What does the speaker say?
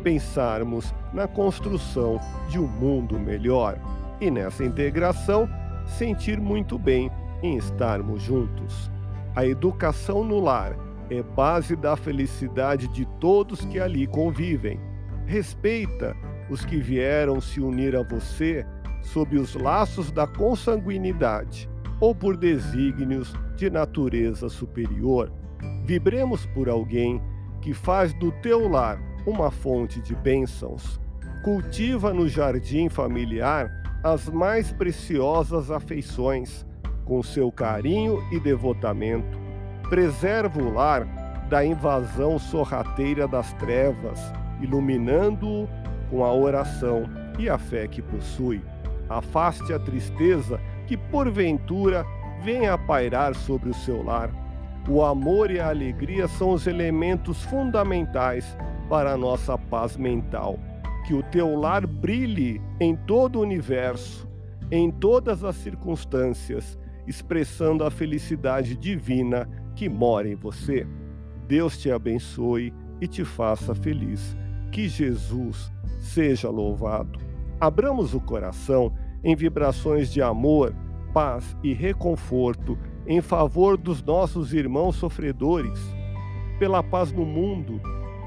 pensarmos na construção de um mundo melhor e nessa integração sentir muito bem em estarmos juntos. A educação no lar é base da felicidade de todos que ali convivem. Respeita os que vieram se unir a você sob os laços da consanguinidade ou por desígnios de natureza superior. Vibremos por alguém que faz do teu lar uma fonte de bênçãos. Cultiva no jardim familiar as mais preciosas afeições com seu carinho e devotamento. Preserva o lar da invasão sorrateira das trevas, iluminando-o com a oração e a fé que possui. Afaste a tristeza que porventura venha a pairar sobre o seu lar. O amor e a alegria são os elementos fundamentais para a nossa paz mental. Que o teu lar brilhe em todo o universo, em todas as circunstâncias, expressando a felicidade divina que mora em você. Deus te abençoe e te faça feliz. Que Jesus seja louvado. Abramos o coração em vibrações de amor, paz e reconforto em favor dos nossos irmãos sofredores, pela paz no mundo,